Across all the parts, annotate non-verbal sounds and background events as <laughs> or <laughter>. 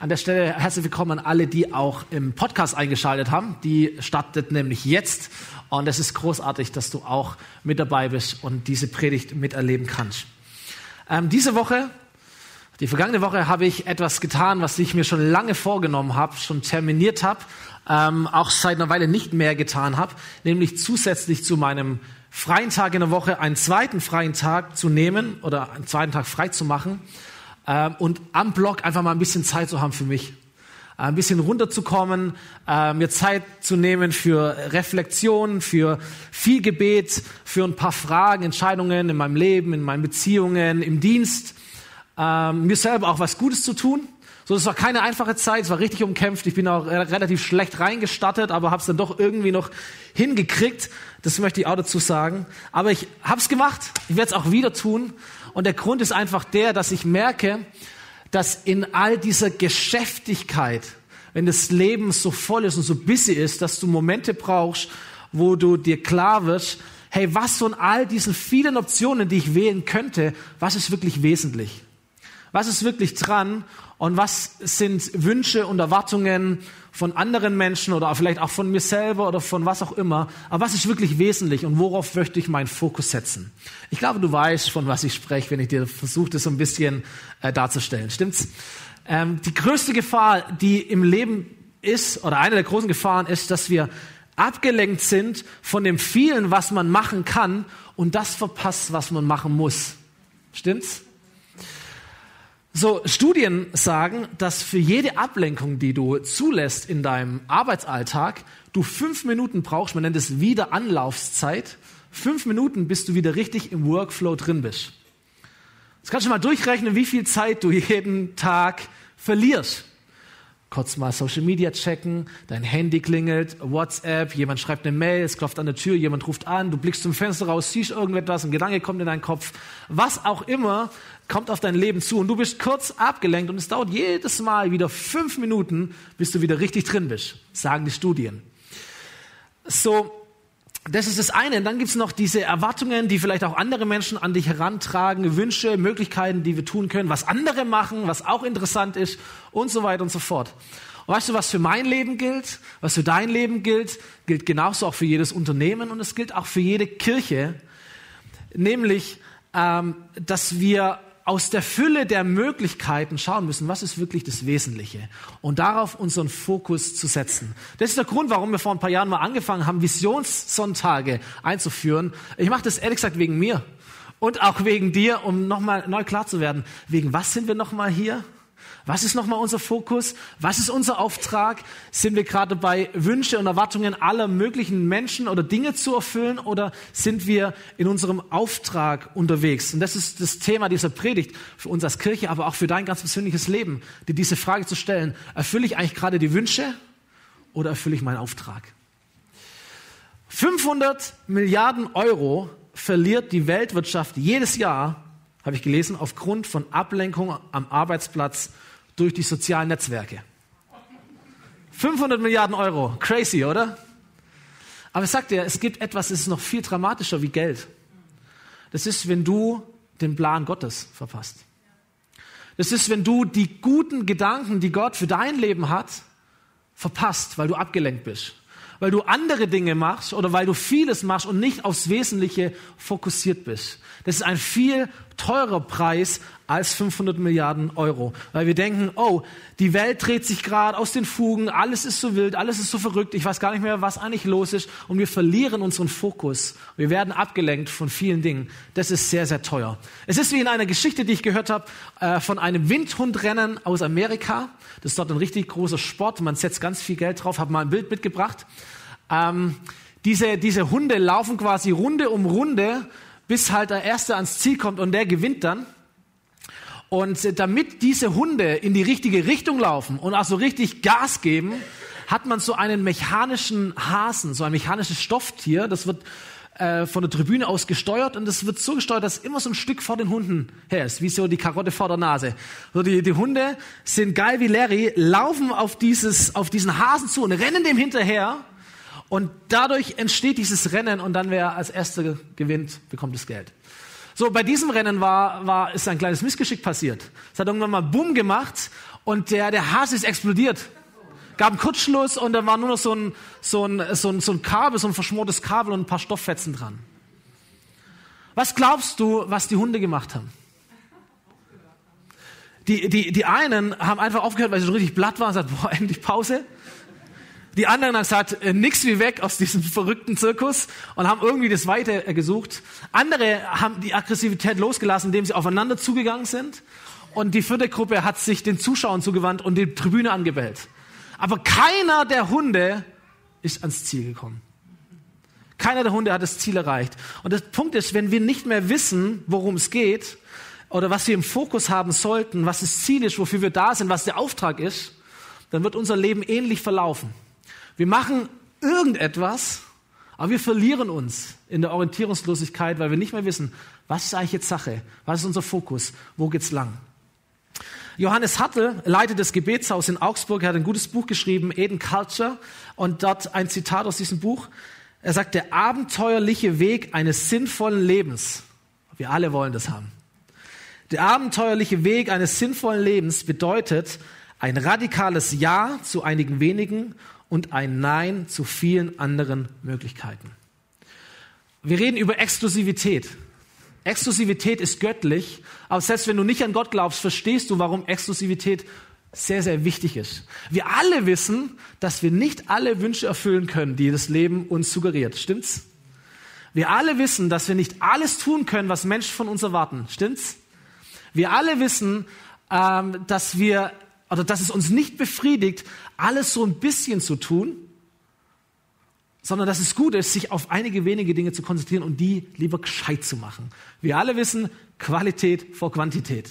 An der Stelle herzlich willkommen an alle, die auch im Podcast eingeschaltet haben. Die startet nämlich jetzt. Und es ist großartig, dass du auch mit dabei bist und diese Predigt miterleben kannst. Ähm, diese Woche, die vergangene Woche, habe ich etwas getan, was ich mir schon lange vorgenommen habe, schon terminiert habe, ähm, auch seit einer Weile nicht mehr getan habe, nämlich zusätzlich zu meinem freien Tag in der Woche einen zweiten freien Tag zu nehmen oder einen zweiten Tag frei zu machen ähm, und am Blog einfach mal ein bisschen Zeit zu haben für mich. Äh, ein bisschen runterzukommen, äh, mir Zeit zu nehmen für Reflexion, für viel Gebet, für ein paar Fragen, Entscheidungen in meinem Leben, in meinen Beziehungen, im Dienst, äh, mir selber auch was Gutes zu tun. So, es war keine einfache Zeit, es war richtig umkämpft. Ich bin auch relativ schlecht reingestattet, aber habe es dann doch irgendwie noch hingekriegt. Das möchte ich auch dazu sagen. Aber ich habe es gemacht. Ich werde es auch wieder tun. Und der Grund ist einfach der, dass ich merke, dass in all dieser Geschäftigkeit, wenn das Leben so voll ist und so busy ist, dass du Momente brauchst, wo du dir klar wirst, hey, was von all diesen vielen Optionen, die ich wählen könnte, was ist wirklich wesentlich? Was ist wirklich dran? Und was sind Wünsche und Erwartungen von anderen Menschen oder vielleicht auch von mir selber oder von was auch immer? Aber was ist wirklich wesentlich und worauf möchte ich meinen Fokus setzen? Ich glaube, du weißt, von was ich spreche, wenn ich dir versuche, das so ein bisschen äh, darzustellen. Stimmt's? Ähm, die größte Gefahr, die im Leben ist, oder eine der großen Gefahren ist, dass wir abgelenkt sind von dem vielen, was man machen kann und das verpasst, was man machen muss. Stimmt's? So, Studien sagen, dass für jede Ablenkung, die du zulässt in deinem Arbeitsalltag, du fünf Minuten brauchst, man nennt es Wiederanlaufszeit, fünf Minuten, bis du wieder richtig im Workflow drin bist. Jetzt kannst du mal durchrechnen, wie viel Zeit du jeden Tag verlierst kurz mal Social Media checken, dein Handy klingelt, WhatsApp, jemand schreibt eine Mail, es klopft an der Tür, jemand ruft an, du blickst zum Fenster raus, siehst irgendetwas, ein Gedanke kommt in deinen Kopf, was auch immer kommt auf dein Leben zu und du bist kurz abgelenkt und es dauert jedes Mal wieder fünf Minuten, bis du wieder richtig drin bist, sagen die Studien. So, das ist das eine. Und dann gibt's noch diese Erwartungen, die vielleicht auch andere Menschen an dich herantragen, Wünsche, Möglichkeiten, die wir tun können, was andere machen, was auch interessant ist und so weiter und so fort. Und weißt du, was für mein Leben gilt, was für dein Leben gilt, gilt genauso auch für jedes Unternehmen und es gilt auch für jede Kirche, nämlich, ähm, dass wir aus der Fülle der Möglichkeiten schauen müssen, was ist wirklich das Wesentliche und darauf unseren Fokus zu setzen. Das ist der Grund, warum wir vor ein paar Jahren mal angefangen haben, Visionssonntage einzuführen. Ich mache das ehrlich gesagt wegen mir und auch wegen dir, um nochmal neu klar zu werden, wegen was sind wir nochmal hier? Was ist nochmal unser Fokus? Was ist unser Auftrag? Sind wir gerade dabei, Wünsche und Erwartungen aller möglichen Menschen oder Dinge zu erfüllen oder sind wir in unserem Auftrag unterwegs? Und das ist das Thema dieser Predigt für uns als Kirche, aber auch für dein ganz persönliches Leben, dir diese Frage zu stellen. Erfülle ich eigentlich gerade die Wünsche oder erfülle ich meinen Auftrag? 500 Milliarden Euro verliert die Weltwirtschaft jedes Jahr, habe ich gelesen, aufgrund von Ablenkung am Arbeitsplatz durch die sozialen Netzwerke. 500 Milliarden Euro, crazy, oder? Aber ich sag dir, es gibt etwas, das ist noch viel dramatischer wie Geld. Das ist, wenn du den Plan Gottes verpasst. Das ist, wenn du die guten Gedanken, die Gott für dein Leben hat, verpasst, weil du abgelenkt bist. Weil du andere Dinge machst oder weil du vieles machst und nicht aufs Wesentliche fokussiert bist. Das ist ein viel teurer Preis als 500 Milliarden Euro. Weil wir denken, oh, die Welt dreht sich gerade aus den Fugen, alles ist so wild, alles ist so verrückt, ich weiß gar nicht mehr, was eigentlich los ist und wir verlieren unseren Fokus. Wir werden abgelenkt von vielen Dingen. Das ist sehr, sehr teuer. Es ist wie in einer Geschichte, die ich gehört habe, äh, von einem Windhundrennen aus Amerika. Das ist dort ein richtig großer Sport, man setzt ganz viel Geld drauf, habe mal ein Bild mitgebracht. Ähm, diese, diese Hunde laufen quasi Runde um Runde, bis halt der Erste ans Ziel kommt und der gewinnt dann. Und damit diese Hunde in die richtige Richtung laufen und auch so richtig Gas geben, hat man so einen mechanischen Hasen, so ein mechanisches Stofftier. Das wird äh, von der Tribüne aus gesteuert und das wird so gesteuert, dass immer so ein Stück vor den Hunden her ist, wie so die Karotte vor der Nase. So die, die Hunde sind geil wie Larry, laufen auf dieses, auf diesen Hasen zu und rennen dem hinterher. Und dadurch entsteht dieses Rennen und dann wer als Erster gewinnt, bekommt das Geld. So, bei diesem Rennen war, war, ist ein kleines Missgeschick passiert. Es hat irgendwann mal Bumm gemacht und der, der Hase ist explodiert. Gab einen Kurzschluss und da war nur noch so ein, so ein, so ein, so ein Kabel, so ein verschmortes Kabel und ein paar Stofffetzen dran. Was glaubst du, was die Hunde gemacht haben? Die, die, die einen haben einfach aufgehört, weil sie schon richtig blatt waren und gesagt, boah, endlich Pause. Die anderen haben gesagt, äh, nix wie weg aus diesem <laughs> verrückten Zirkus und haben irgendwie das Weite äh, gesucht. Andere haben die Aggressivität losgelassen, indem sie aufeinander zugegangen sind. Und die vierte Gruppe hat sich den Zuschauern zugewandt und die Tribüne angebellt. Aber keiner der Hunde ist ans Ziel gekommen. Keiner der Hunde hat das Ziel erreicht. Und der Punkt ist, wenn wir nicht mehr wissen, worum es geht oder was wir im Fokus haben sollten, was das Ziel ist, wofür wir da sind, was der Auftrag ist, dann wird unser Leben ähnlich verlaufen. Wir machen irgendetwas, aber wir verlieren uns in der Orientierungslosigkeit, weil wir nicht mehr wissen, was ist eigentlich jetzt Sache? Was ist unser Fokus? Wo geht's lang? Johannes Hartl leitet das Gebetshaus in Augsburg. Er hat ein gutes Buch geschrieben, Eden Culture. Und dort ein Zitat aus diesem Buch. Er sagt, der abenteuerliche Weg eines sinnvollen Lebens. Wir alle wollen das haben. Der abenteuerliche Weg eines sinnvollen Lebens bedeutet ein radikales Ja zu einigen wenigen und ein Nein zu vielen anderen Möglichkeiten. Wir reden über Exklusivität. Exklusivität ist göttlich, aber selbst wenn du nicht an Gott glaubst, verstehst du, warum Exklusivität sehr, sehr wichtig ist. Wir alle wissen, dass wir nicht alle Wünsche erfüllen können, die das Leben uns suggeriert. Stimmt's? Wir alle wissen, dass wir nicht alles tun können, was Menschen von uns erwarten. Stimmt's? Wir alle wissen, ähm, dass wir oder dass es uns nicht befriedigt, alles so ein bisschen zu tun, sondern dass es gut ist, sich auf einige wenige Dinge zu konzentrieren und die lieber gescheit zu machen. Wir alle wissen, Qualität vor Quantität.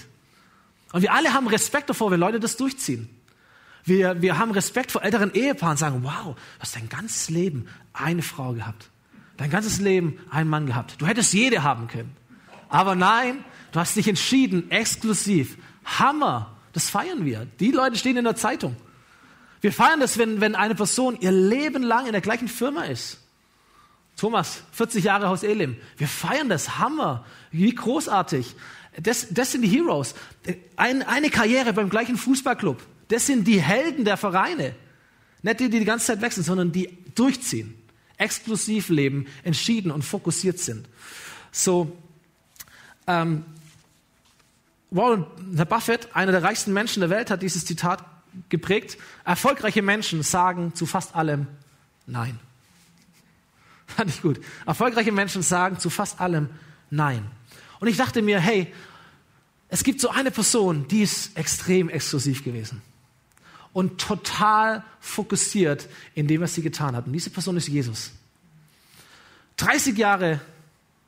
Und wir alle haben Respekt davor, wenn Leute das durchziehen. Wir, wir haben Respekt vor älteren Ehepaaren und sagen, wow, du hast dein ganzes Leben eine Frau gehabt. Dein ganzes Leben einen Mann gehabt. Du hättest jede haben können. Aber nein, du hast dich entschieden, exklusiv. Hammer. Das feiern wir. Die Leute stehen in der Zeitung. Wir feiern das, wenn, wenn eine Person ihr Leben lang in der gleichen Firma ist. Thomas, 40 Jahre Haus Elim. Wir feiern das. Hammer. Wie großartig. Das, das sind die Heroes. Ein, eine Karriere beim gleichen Fußballclub. Das sind die Helden der Vereine. Nicht die, die die ganze Zeit wechseln, sondern die durchziehen. Exklusiv leben, entschieden und fokussiert sind. So, ähm, Warren Buffett, einer der reichsten Menschen der Welt, hat dieses Zitat geprägt. Erfolgreiche Menschen sagen zu fast allem Nein. <laughs> Fand ich gut. Erfolgreiche Menschen sagen zu fast allem Nein. Und ich dachte mir, hey, es gibt so eine Person, die ist extrem exklusiv gewesen und total fokussiert in dem, was sie getan hat. Und diese Person ist Jesus. 30 Jahre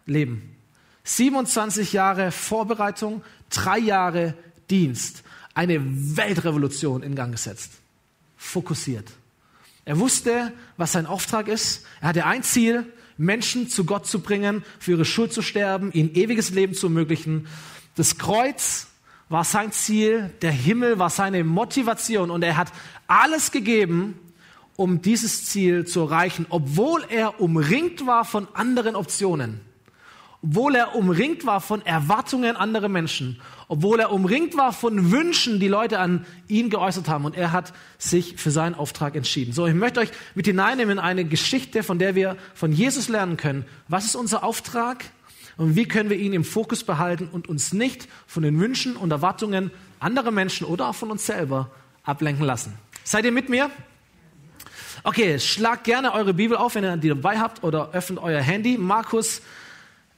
Leben, 27 Jahre Vorbereitung, drei Jahre Dienst, eine Weltrevolution in Gang gesetzt. Fokussiert. Er wusste, was sein Auftrag ist. Er hatte ein Ziel, Menschen zu Gott zu bringen, für ihre Schuld zu sterben, ihnen ewiges Leben zu ermöglichen. Das Kreuz war sein Ziel, der Himmel war seine Motivation und er hat alles gegeben, um dieses Ziel zu erreichen, obwohl er umringt war von anderen Optionen obwohl er umringt war von Erwartungen anderer Menschen, obwohl er umringt war von Wünschen, die Leute an ihn geäußert haben. Und er hat sich für seinen Auftrag entschieden. So, ich möchte euch mit hineinnehmen in eine Geschichte, von der wir von Jesus lernen können. Was ist unser Auftrag? Und wie können wir ihn im Fokus behalten und uns nicht von den Wünschen und Erwartungen anderer Menschen oder auch von uns selber ablenken lassen? Seid ihr mit mir? Okay, schlagt gerne eure Bibel auf, wenn ihr die dabei habt, oder öffnet euer Handy. Markus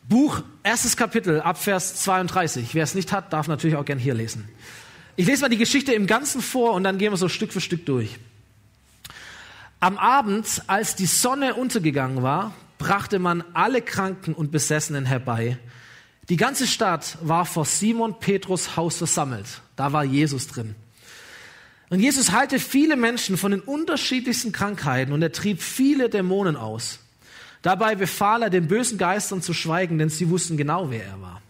Buch, erstes Kapitel, Abvers 32. Wer es nicht hat, darf natürlich auch gern hier lesen. Ich lese mal die Geschichte im Ganzen vor und dann gehen wir so Stück für Stück durch. Am Abend, als die Sonne untergegangen war, brachte man alle Kranken und Besessenen herbei. Die ganze Stadt war vor Simon Petrus Haus versammelt. Da war Jesus drin. Und Jesus heilte viele Menschen von den unterschiedlichsten Krankheiten und er trieb viele Dämonen aus. Dabei befahl er den bösen Geistern zu schweigen, denn sie wussten genau, wer er war.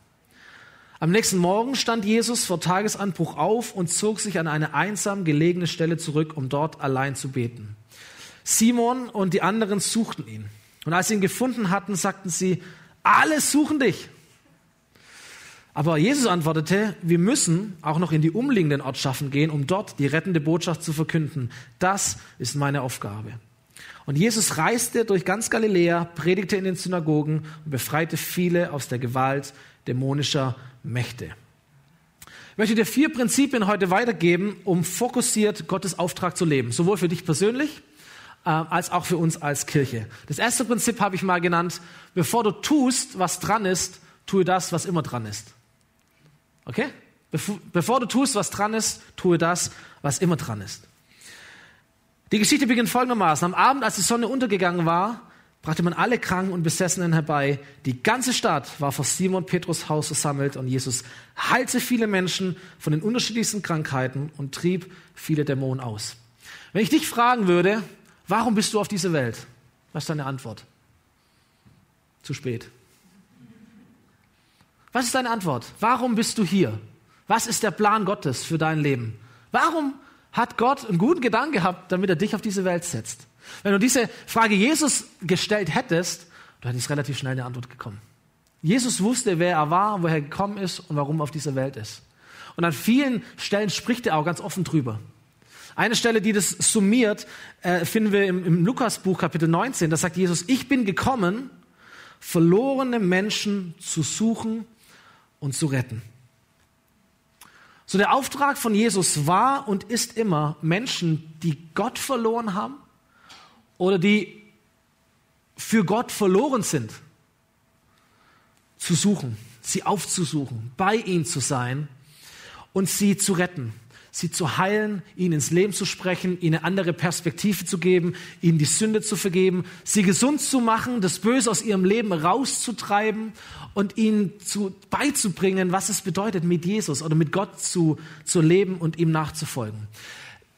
Am nächsten Morgen stand Jesus vor Tagesanbruch auf und zog sich an eine einsam gelegene Stelle zurück, um dort allein zu beten. Simon und die anderen suchten ihn. Und als sie ihn gefunden hatten, sagten sie, alle suchen dich. Aber Jesus antwortete, wir müssen auch noch in die umliegenden Ortschaften gehen, um dort die rettende Botschaft zu verkünden. Das ist meine Aufgabe. Und Jesus reiste durch ganz Galiläa, predigte in den Synagogen und befreite viele aus der Gewalt dämonischer Mächte. Ich möchte dir vier Prinzipien heute weitergeben, um fokussiert Gottes Auftrag zu leben, sowohl für dich persönlich äh, als auch für uns als Kirche. Das erste Prinzip habe ich mal genannt, bevor du tust, was dran ist, tue das, was immer dran ist. Okay? Bevor, bevor du tust, was dran ist, tue das, was immer dran ist. Die Geschichte beginnt folgendermaßen. Am Abend, als die Sonne untergegangen war, brachte man alle Kranken und Besessenen herbei. Die ganze Stadt war vor Simon Petrus Haus versammelt und Jesus heilte viele Menschen von den unterschiedlichsten Krankheiten und trieb viele Dämonen aus. Wenn ich dich fragen würde, warum bist du auf dieser Welt? Was ist deine Antwort? Zu spät. Was ist deine Antwort? Warum bist du hier? Was ist der Plan Gottes für dein Leben? Warum hat Gott einen guten Gedanken gehabt, damit er dich auf diese Welt setzt? Wenn du diese Frage Jesus gestellt hättest, du hättest relativ schnell eine Antwort gekommen. Jesus wusste, wer er war, woher er gekommen ist und warum er auf dieser Welt ist. Und an vielen Stellen spricht er auch ganz offen drüber. Eine Stelle, die das summiert, äh, finden wir im, im Lukasbuch Kapitel 19. Da sagt Jesus, ich bin gekommen, verlorene Menschen zu suchen und zu retten. So der Auftrag von Jesus war und ist immer, Menschen, die Gott verloren haben oder die für Gott verloren sind, zu suchen, sie aufzusuchen, bei ihnen zu sein und sie zu retten sie zu heilen, ihnen ins Leben zu sprechen, ihnen eine andere Perspektive zu geben, ihnen die Sünde zu vergeben, sie gesund zu machen, das Böse aus ihrem Leben rauszutreiben und ihnen zu, beizubringen, was es bedeutet, mit Jesus oder mit Gott zu, zu leben und ihm nachzufolgen.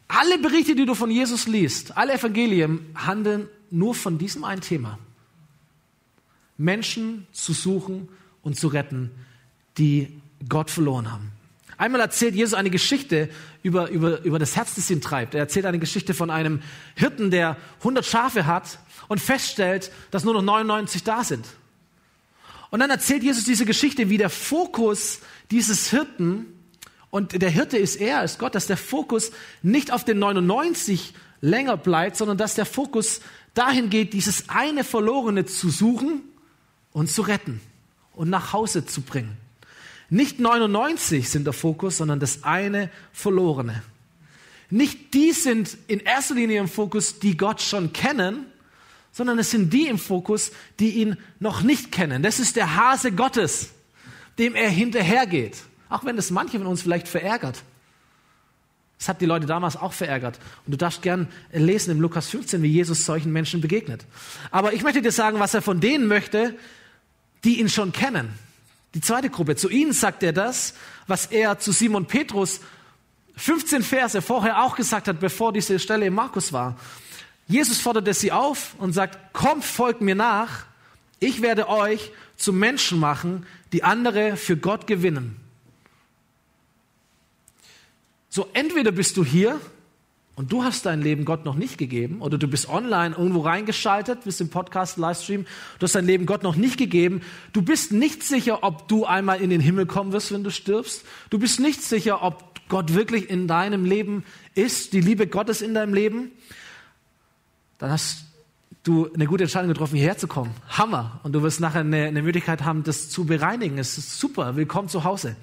Alle Berichte, die du von Jesus liest, alle Evangelien handeln nur von diesem einen Thema. Menschen zu suchen und zu retten, die Gott verloren haben. Einmal erzählt Jesus eine Geschichte über, über, über das Herz, das ihn treibt. Er erzählt eine Geschichte von einem Hirten, der 100 Schafe hat und feststellt, dass nur noch 99 da sind. Und dann erzählt Jesus diese Geschichte, wie der Fokus dieses Hirten, und der Hirte ist er, ist Gott, dass der Fokus nicht auf den 99 länger bleibt, sondern dass der Fokus dahin geht, dieses eine Verlorene zu suchen und zu retten und nach Hause zu bringen. Nicht 99 sind der Fokus, sondern das eine Verlorene. Nicht die sind in erster Linie im Fokus, die Gott schon kennen, sondern es sind die im Fokus, die ihn noch nicht kennen. Das ist der Hase Gottes, dem er hinterhergeht. Auch wenn das manche von uns vielleicht verärgert. Das hat die Leute damals auch verärgert. Und du darfst gern lesen im Lukas 15, wie Jesus solchen Menschen begegnet. Aber ich möchte dir sagen, was er von denen möchte, die ihn schon kennen. Die zweite Gruppe, zu ihnen sagt er das, was er zu Simon Petrus 15 Verse vorher auch gesagt hat, bevor diese Stelle in Markus war. Jesus forderte sie auf und sagt, kommt, folgt mir nach, ich werde euch zu Menschen machen, die andere für Gott gewinnen. So, entweder bist du hier und du hast dein Leben Gott noch nicht gegeben oder du bist online irgendwo reingeschaltet, bist im Podcast, Livestream, du hast dein Leben Gott noch nicht gegeben. Du bist nicht sicher, ob du einmal in den Himmel kommen wirst, wenn du stirbst. Du bist nicht sicher, ob Gott wirklich in deinem Leben ist, die Liebe Gottes in deinem Leben. Dann hast du eine gute Entscheidung getroffen, hierher zu kommen. Hammer. Und du wirst nachher eine, eine Möglichkeit haben, das zu bereinigen. Es ist super. Willkommen zu Hause.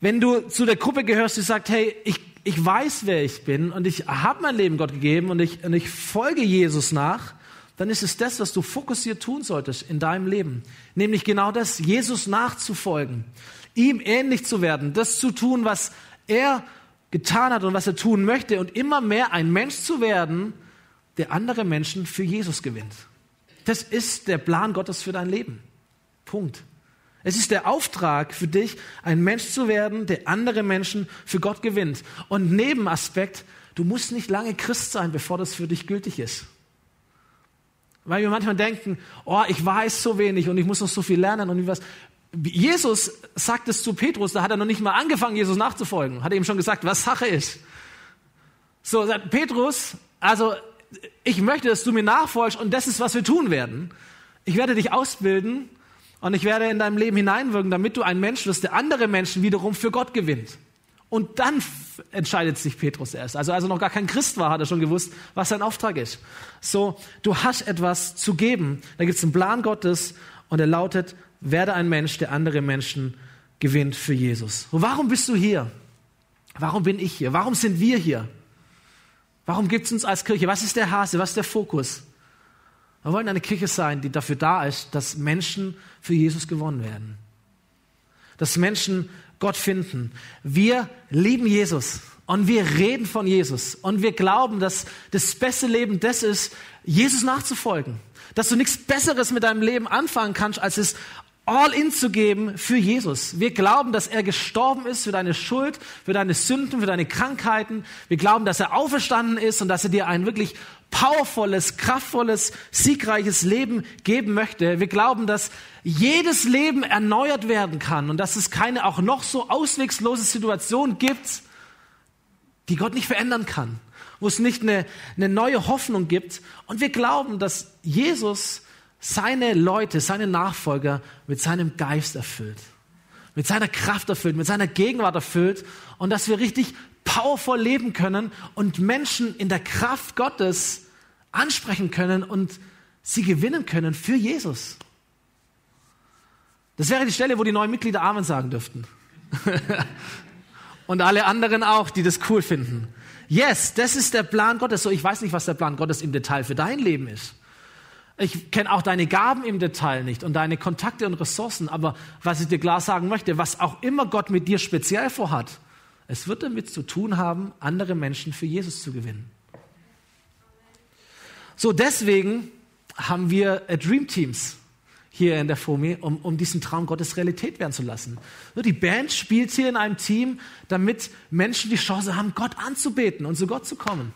Wenn du zu der Gruppe gehörst, die sagt, hey, ich ich weiß, wer ich bin und ich habe mein Leben Gott gegeben und ich, und ich folge Jesus nach, dann ist es das, was du fokussiert tun solltest in deinem Leben. Nämlich genau das, Jesus nachzufolgen, ihm ähnlich zu werden, das zu tun, was er getan hat und was er tun möchte und immer mehr ein Mensch zu werden, der andere Menschen für Jesus gewinnt. Das ist der Plan Gottes für dein Leben. Punkt. Es ist der Auftrag für dich, ein Mensch zu werden, der andere Menschen für Gott gewinnt. Und Nebenaspekt, du musst nicht lange Christ sein, bevor das für dich gültig ist. Weil wir manchmal denken, oh, ich weiß so wenig und ich muss noch so viel lernen und was. Jesus sagt es zu Petrus, da hat er noch nicht mal angefangen, Jesus nachzufolgen. Hat er ihm schon gesagt, was Sache ist. So, sagt Petrus, also ich möchte, dass du mir nachfolgst und das ist, was wir tun werden. Ich werde dich ausbilden Und ich werde in deinem Leben hineinwirken, damit du ein Mensch wirst, der andere Menschen wiederum für Gott gewinnt. Und dann entscheidet sich Petrus erst. Also als er noch gar kein Christ war, hat er schon gewusst, was sein Auftrag ist. So, du hast etwas zu geben. Da gibt es einen Plan Gottes und er lautet, werde ein Mensch, der andere Menschen gewinnt für Jesus. Und warum bist du hier? Warum bin ich hier? Warum sind wir hier? Warum gibt es uns als Kirche? Was ist der Hase? Was ist der Fokus? Wir wollen eine Kirche sein, die dafür da ist, dass Menschen für Jesus gewonnen werden. Dass Menschen Gott finden. Wir lieben Jesus und wir reden von Jesus und wir glauben, dass das beste Leben das ist, Jesus nachzufolgen. Dass du nichts Besseres mit deinem Leben anfangen kannst, als es all in zu geben für Jesus. Wir glauben, dass er gestorben ist für deine Schuld, für deine Sünden, für deine Krankheiten. Wir glauben, dass er auferstanden ist und dass er dir ein wirklich powervolles, kraftvolles, siegreiches Leben geben möchte. Wir glauben, dass jedes Leben erneuert werden kann und dass es keine auch noch so auswegslose Situation gibt, die Gott nicht verändern kann, wo es nicht eine, eine neue Hoffnung gibt. Und wir glauben, dass Jesus seine Leute, seine Nachfolger mit seinem Geist erfüllt, mit seiner Kraft erfüllt, mit seiner Gegenwart erfüllt und dass wir richtig powervoll leben können und Menschen in der Kraft Gottes ansprechen können und sie gewinnen können für Jesus. Das wäre die Stelle, wo die neuen Mitglieder Amen sagen dürften. <laughs> und alle anderen auch, die das cool finden. Yes, das ist der Plan Gottes. So, ich weiß nicht, was der Plan Gottes im Detail für dein Leben ist. Ich kenne auch deine Gaben im Detail nicht und deine Kontakte und Ressourcen, aber was ich dir klar sagen möchte, was auch immer Gott mit dir speziell vorhat, es wird damit zu tun haben, andere Menschen für Jesus zu gewinnen. So, deswegen haben wir Dream Teams hier in der FOMI, um, um diesen Traum Gottes Realität werden zu lassen. Die Band spielt hier in einem Team, damit Menschen die Chance haben, Gott anzubeten und zu Gott zu kommen.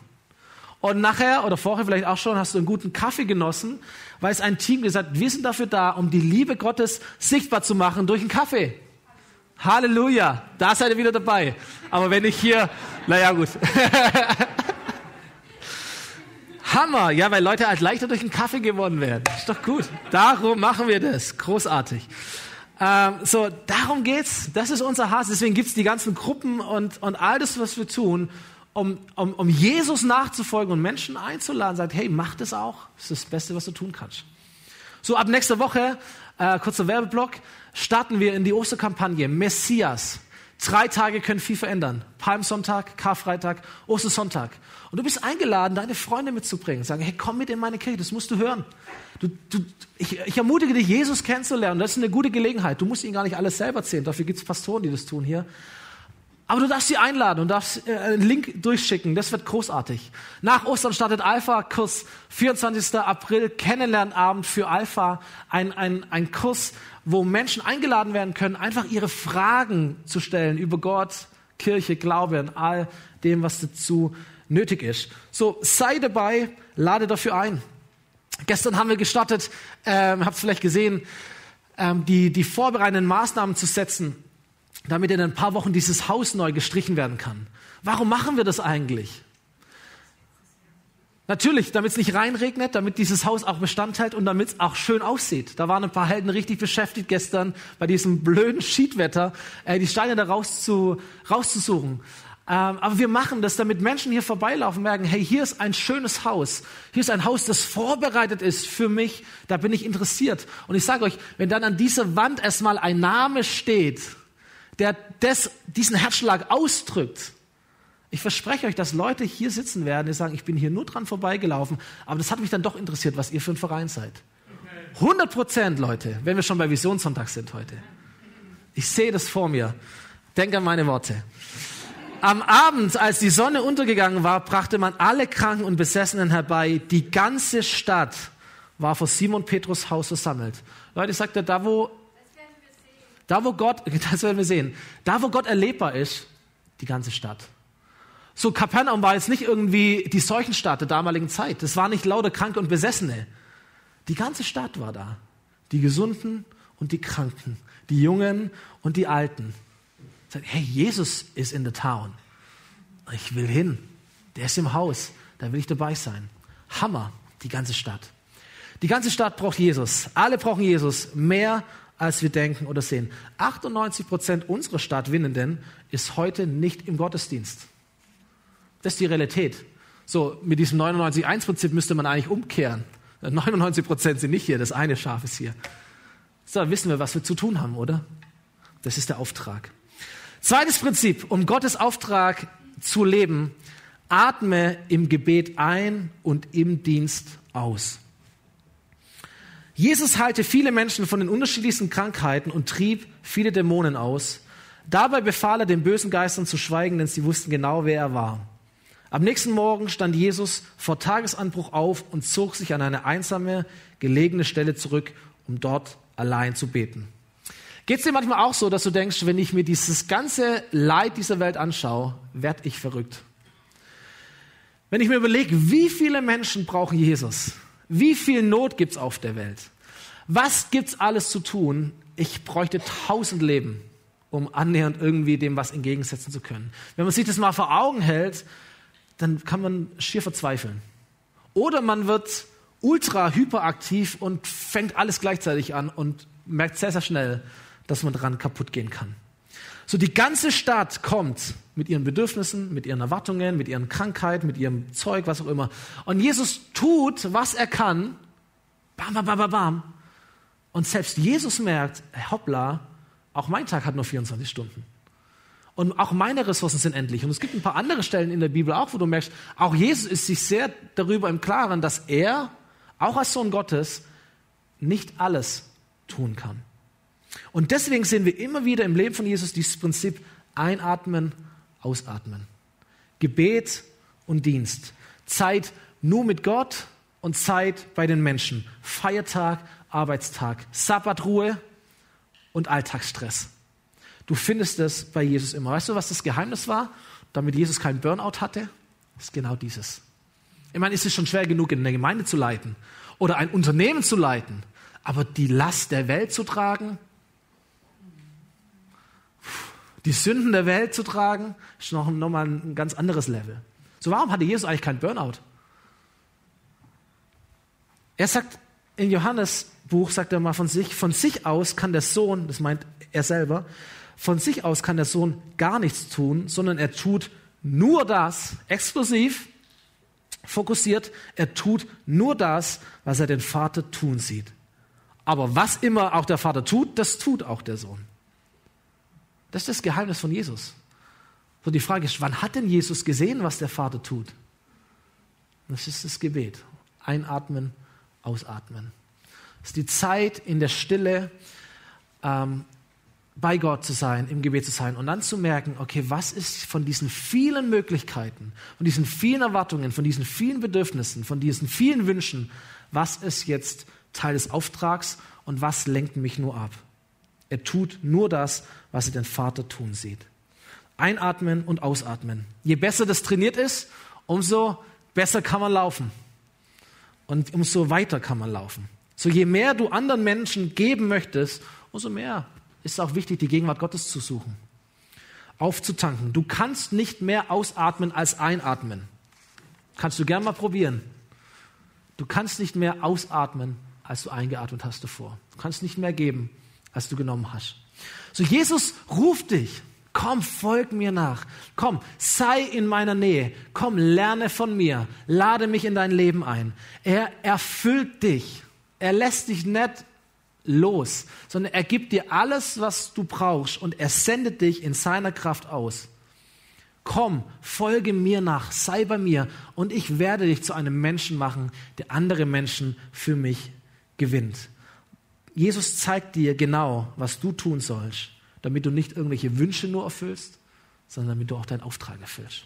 Und nachher oder vorher vielleicht auch schon hast du einen guten Kaffee genossen, weil es ein Team gesagt wir sind dafür da, um die Liebe Gottes sichtbar zu machen durch einen Kaffee. Halleluja, da seid ihr wieder dabei. Aber wenn ich hier, naja gut. <laughs> Hammer, ja, weil Leute halt leichter durch einen Kaffee gewonnen werden. Ist doch gut. Darum machen wir das. Großartig. Ähm, so, darum geht's. Das ist unser Hass. Deswegen gibt's die ganzen Gruppen und, und all das, was wir tun, um, um, um Jesus nachzufolgen und Menschen einzuladen, sagt, hey, mach das auch. Das ist das Beste, was du tun kannst. So, ab nächster Woche, äh, kurzer Werbeblock, starten wir in die Osterkampagne Messias. Drei Tage können viel verändern. Palmsonntag, Karfreitag, Ostersonntag. Und du bist eingeladen, deine Freunde mitzubringen. Sagen, hey, komm mit in meine Kirche, das musst du hören. Du, du, ich, ich, ermutige dich, Jesus kennenzulernen. Das ist eine gute Gelegenheit. Du musst ihnen gar nicht alles selber erzählen. Dafür gibt es Pastoren, die das tun hier. Aber du darfst sie einladen und darfst äh, einen Link durchschicken. Das wird großartig. Nach Ostern startet Alpha-Kurs, 24. April, Kennenlernabend für Alpha. Ein, ein, ein Kurs, wo Menschen eingeladen werden können, einfach ihre Fragen zu stellen über Gott, Kirche, Glaube und all dem, was dazu nötig ist. So, sei dabei, lade dafür ein. Gestern haben wir gestartet, ähm, habt vielleicht gesehen, ähm, die, die vorbereitenden Maßnahmen zu setzen damit in ein paar Wochen dieses Haus neu gestrichen werden kann. Warum machen wir das eigentlich? Natürlich, damit es nicht reinregnet, damit dieses Haus auch Bestand hält und damit es auch schön aussieht. Da waren ein paar Helden richtig beschäftigt gestern bei diesem <laughs> blöden Schiedwetter, äh, die Steine da raus zu, rauszusuchen. Ähm, aber wir machen das, damit Menschen hier vorbeilaufen merken, hey, hier ist ein schönes Haus. Hier ist ein Haus, das vorbereitet ist für mich. Da bin ich interessiert. Und ich sage euch, wenn dann an dieser Wand erstmal ein Name steht, der das, diesen Herzschlag ausdrückt. Ich verspreche euch, dass Leute hier sitzen werden, die sagen, ich bin hier nur dran vorbeigelaufen, aber das hat mich dann doch interessiert, was ihr für ein Verein seid. 100 Prozent, Leute, wenn wir schon bei Visionssonntag sind heute. Ich sehe das vor mir. Denke an meine Worte. Am Abend, als die Sonne untergegangen war, brachte man alle Kranken und Besessenen herbei. Die ganze Stadt war vor Simon Petrus Haus versammelt. Leute, ich sagte, da wo da, wo Gott, <laughs> das werden wir sehen, da, wo Gott erlebbar ist, die ganze Stadt. So, Kapernaum war jetzt nicht irgendwie die Seuchenstadt der damaligen Zeit. Das war nicht lauter Kranke und Besessene. Die ganze Stadt war da. Die Gesunden und die Kranken. Die Jungen und die Alten. Sagt, hey, Jesus ist in der Town. Ich will hin. Der ist im Haus. Da will ich dabei sein. Hammer. Die ganze Stadt. Die ganze Stadt braucht Jesus. Alle brauchen Jesus mehr als wir denken oder sehen. 98 Prozent unserer Stadtwinnenden ist heute nicht im Gottesdienst. Das ist die Realität. So, mit diesem 99-1-Prinzip müsste man eigentlich umkehren. 99 Prozent sind nicht hier, das eine Schaf ist hier. So, wissen wir, was wir zu tun haben, oder? Das ist der Auftrag. Zweites Prinzip, um Gottes Auftrag zu leben, atme im Gebet ein und im Dienst aus. Jesus heilte viele Menschen von den unterschiedlichsten Krankheiten und trieb viele Dämonen aus. Dabei befahl er den bösen Geistern zu schweigen, denn sie wussten genau, wer er war. Am nächsten Morgen stand Jesus vor Tagesanbruch auf und zog sich an eine einsame, gelegene Stelle zurück, um dort allein zu beten. Geht es dir manchmal auch so, dass du denkst, wenn ich mir dieses ganze Leid dieser Welt anschaue, werde ich verrückt? Wenn ich mir überlege, wie viele Menschen brauchen Jesus? Wie viel Not gibt es auf der Welt? Was gibt es alles zu tun? Ich bräuchte tausend Leben, um annähernd irgendwie dem was entgegensetzen zu können. Wenn man sich das mal vor Augen hält, dann kann man schier verzweifeln. Oder man wird ultra hyperaktiv und fängt alles gleichzeitig an und merkt sehr, sehr schnell, dass man dran kaputt gehen kann. So die ganze Stadt kommt mit ihren Bedürfnissen, mit ihren Erwartungen, mit ihren Krankheiten, mit ihrem Zeug, was auch immer. Und Jesus tut, was er kann. Bam, bam, bam, bam, bam. Und selbst Jesus merkt, hoppla, auch mein Tag hat nur 24 Stunden. Und auch meine Ressourcen sind endlich. Und es gibt ein paar andere Stellen in der Bibel auch, wo du merkst, auch Jesus ist sich sehr darüber im Klaren, dass er, auch als Sohn Gottes, nicht alles tun kann. Und deswegen sehen wir immer wieder im Leben von Jesus dieses Prinzip einatmen, ausatmen. Gebet und Dienst. Zeit nur mit Gott und Zeit bei den Menschen. Feiertag, Arbeitstag, Sabbatruhe und Alltagsstress. Du findest es bei Jesus immer. Weißt du, was das Geheimnis war, damit Jesus keinen Burnout hatte? Das ist genau dieses. Ich meine, es ist schon schwer genug, in eine Gemeinde zu leiten oder ein Unternehmen zu leiten, aber die Last der Welt zu tragen, die Sünden der Welt zu tragen, ist noch, noch mal ein ganz anderes Level. So, warum hatte Jesus eigentlich keinen Burnout? Er sagt in Johannes Buch, sagt er mal von sich, von sich aus kann der Sohn, das meint er selber, von sich aus kann der Sohn gar nichts tun, sondern er tut nur das, exklusiv, fokussiert, er tut nur das, was er den Vater tun sieht. Aber was immer auch der Vater tut, das tut auch der Sohn. Das ist das Geheimnis von Jesus. So die Frage ist, wann hat denn Jesus gesehen, was der Vater tut? Das ist das Gebet. Einatmen, ausatmen. Das ist die Zeit in der Stille, ähm, bei Gott zu sein, im Gebet zu sein und dann zu merken, okay, was ist von diesen vielen Möglichkeiten, von diesen vielen Erwartungen, von diesen vielen Bedürfnissen, von diesen vielen Wünschen, was ist jetzt Teil des Auftrags und was lenkt mich nur ab? Er tut nur das, was er den Vater tun sieht. Einatmen und ausatmen. Je besser das trainiert ist, umso besser kann man laufen. Und umso weiter kann man laufen. So je mehr du anderen Menschen geben möchtest, umso mehr ist es auch wichtig, die Gegenwart Gottes zu suchen, aufzutanken. Du kannst nicht mehr ausatmen als einatmen. Kannst du gern mal probieren. Du kannst nicht mehr ausatmen, als du eingeatmet hast davor. Du kannst nicht mehr geben, als du genommen hast. So, Jesus ruft dich. Komm, folg mir nach. Komm, sei in meiner Nähe. Komm, lerne von mir. Lade mich in dein Leben ein. Er erfüllt dich. Er lässt dich nicht los, sondern er gibt dir alles, was du brauchst und er sendet dich in seiner Kraft aus. Komm, folge mir nach, sei bei mir und ich werde dich zu einem Menschen machen, der andere Menschen für mich gewinnt. Jesus zeigt dir genau, was du tun sollst, damit du nicht irgendwelche Wünsche nur erfüllst, sondern damit du auch deinen Auftrag erfüllst.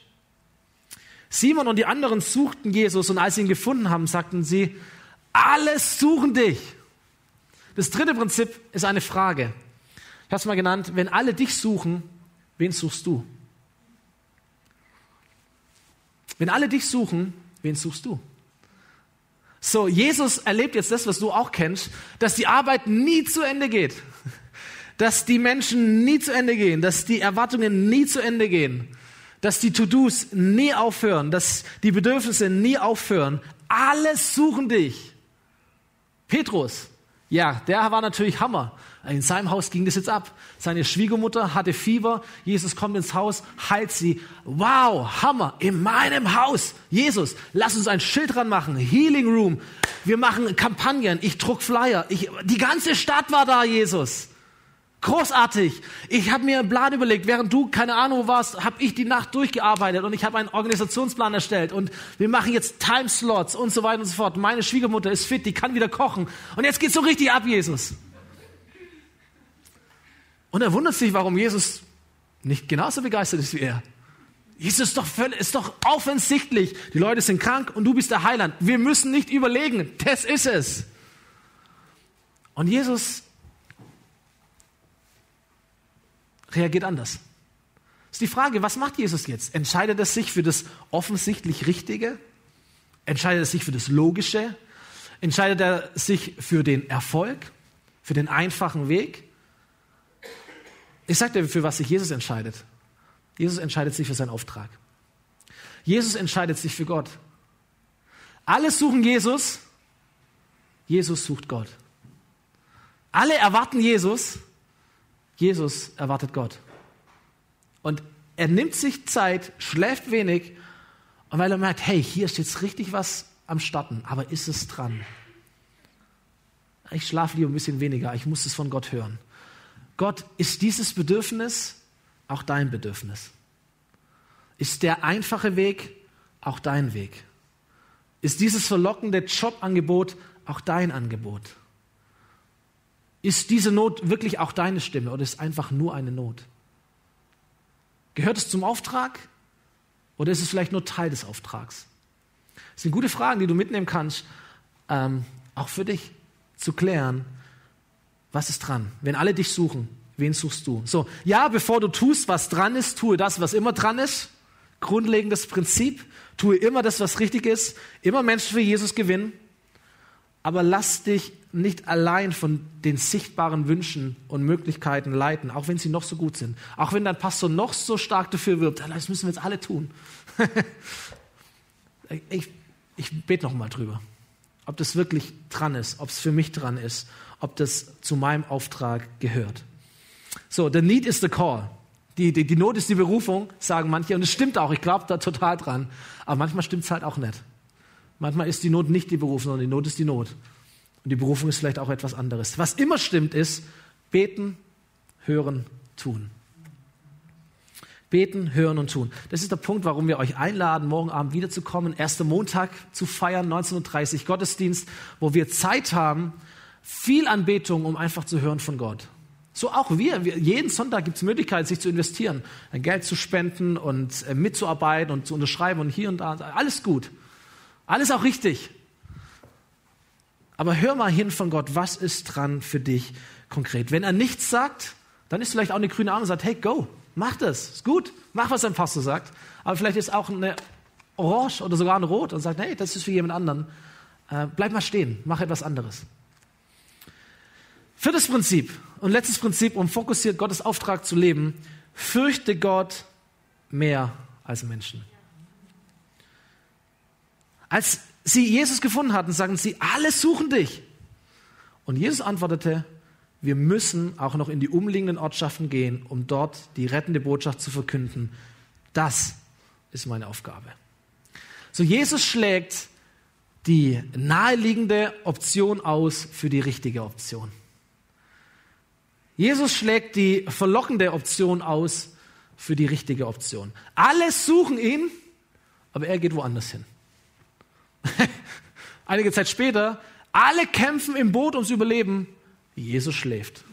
Simon und die anderen suchten Jesus und als sie ihn gefunden haben, sagten sie, alles suchen dich. Das dritte Prinzip ist eine Frage. Ich habe es mal genannt, wenn alle dich suchen, wen suchst du? Wenn alle dich suchen, wen suchst du? So, Jesus erlebt jetzt das, was du auch kennst, dass die Arbeit nie zu Ende geht. Dass die Menschen nie zu Ende gehen, dass die Erwartungen nie zu Ende gehen, dass die To-Dos nie aufhören, dass die Bedürfnisse nie aufhören. Alle suchen dich. Petrus, Ja, der war natürlich Hammer. In seinem Haus ging das jetzt ab. Seine Schwiegermutter hatte Fieber. Jesus kommt ins Haus, heilt sie. Wow, Hammer. In meinem Haus. Jesus, lass uns ein Schild dran machen. Healing Room. Wir machen Kampagnen. Ich druck Flyer. Ich, die ganze Stadt war da, Jesus. Großartig. Ich habe mir einen Plan überlegt, während du keine Ahnung warst, habe ich die Nacht durchgearbeitet und ich habe einen Organisationsplan erstellt und wir machen jetzt Timeslots und so weiter und so fort. Meine Schwiegermutter ist fit, die kann wieder kochen und jetzt geht's so richtig ab, Jesus. Und er wundert sich, warum Jesus nicht genauso begeistert ist wie er. Jesus ist doch, völlig, ist doch offensichtlich. Die Leute sind krank und du bist der Heiland. Wir müssen nicht überlegen. Das ist es. Und Jesus reagiert anders. Ist die Frage, was macht Jesus jetzt? Entscheidet er sich für das offensichtlich Richtige? Entscheidet er sich für das Logische? Entscheidet er sich für den Erfolg? Für den einfachen Weg? Ich sage dir, für was sich Jesus entscheidet. Jesus entscheidet sich für seinen Auftrag. Jesus entscheidet sich für Gott. Alle suchen Jesus, Jesus sucht Gott. Alle erwarten Jesus, Jesus erwartet Gott. Und er nimmt sich Zeit, schläft wenig, und weil er merkt, hey, hier ist jetzt richtig was am Starten, aber ist es dran? Ich schlafe lieber ein bisschen weniger, ich muss es von Gott hören. Gott, ist dieses Bedürfnis auch dein Bedürfnis? Ist der einfache Weg auch dein Weg? Ist dieses verlockende Jobangebot auch dein Angebot? Ist diese Not wirklich auch deine Stimme oder ist einfach nur eine Not? Gehört es zum Auftrag oder ist es vielleicht nur Teil des Auftrags? Das sind gute Fragen, die du mitnehmen kannst, ähm, auch für dich zu klären, was ist dran? Wenn alle dich suchen, wen suchst du? So, ja, bevor du tust, was dran ist, tue das, was immer dran ist. Grundlegendes Prinzip. Tue immer das, was richtig ist. Immer Menschen für Jesus gewinnen. Aber lass dich nicht allein von den sichtbaren Wünschen und Möglichkeiten leiten, auch wenn sie noch so gut sind. Auch wenn dein Pastor noch so stark dafür wirbt, das müssen wir jetzt alle tun. <laughs> ich, ich bete noch mal drüber, ob das wirklich dran ist, ob es für mich dran ist, ob das zu meinem Auftrag gehört. So, the need is the call. Die, die, die Not ist die Berufung, sagen manche, und es stimmt auch, ich glaube da total dran. Aber manchmal stimmt es halt auch nicht. Manchmal ist die Not nicht die Berufung, sondern die Not ist die Not. Und die Berufung ist vielleicht auch etwas anderes. Was immer stimmt ist, beten, hören, tun. Beten, hören und tun. Das ist der Punkt, warum wir euch einladen, morgen Abend wiederzukommen, erster Montag zu feiern, 19.30 Gottesdienst, wo wir Zeit haben, viel Anbetung, um einfach zu hören von Gott. So auch wir. wir jeden Sonntag gibt es Möglichkeiten, sich zu investieren, Geld zu spenden und äh, mitzuarbeiten und zu unterschreiben und hier und da. Alles gut. Alles auch richtig. Aber hör mal hin von Gott, was ist dran für dich konkret? Wenn er nichts sagt, dann ist vielleicht auch eine grüne Arme und sagt, hey, go, mach das, ist gut, mach, was dein Pastor sagt. Aber vielleicht ist auch eine Orange oder sogar ein Rot und sagt, hey, das ist für jemand anderen. Äh, bleib mal stehen, mach etwas anderes. Viertes Prinzip und letztes Prinzip, um fokussiert Gottes Auftrag zu leben, fürchte Gott mehr als Menschen. Als sie Jesus gefunden hatten, sagten sie, alle suchen dich. Und Jesus antwortete, wir müssen auch noch in die umliegenden Ortschaften gehen, um dort die rettende Botschaft zu verkünden. Das ist meine Aufgabe. So Jesus schlägt die naheliegende Option aus für die richtige Option. Jesus schlägt die verlockende Option aus für die richtige Option. Alle suchen ihn, aber er geht woanders hin. <laughs> Einige Zeit später, alle kämpfen im Boot ums Überleben, Jesus schläft.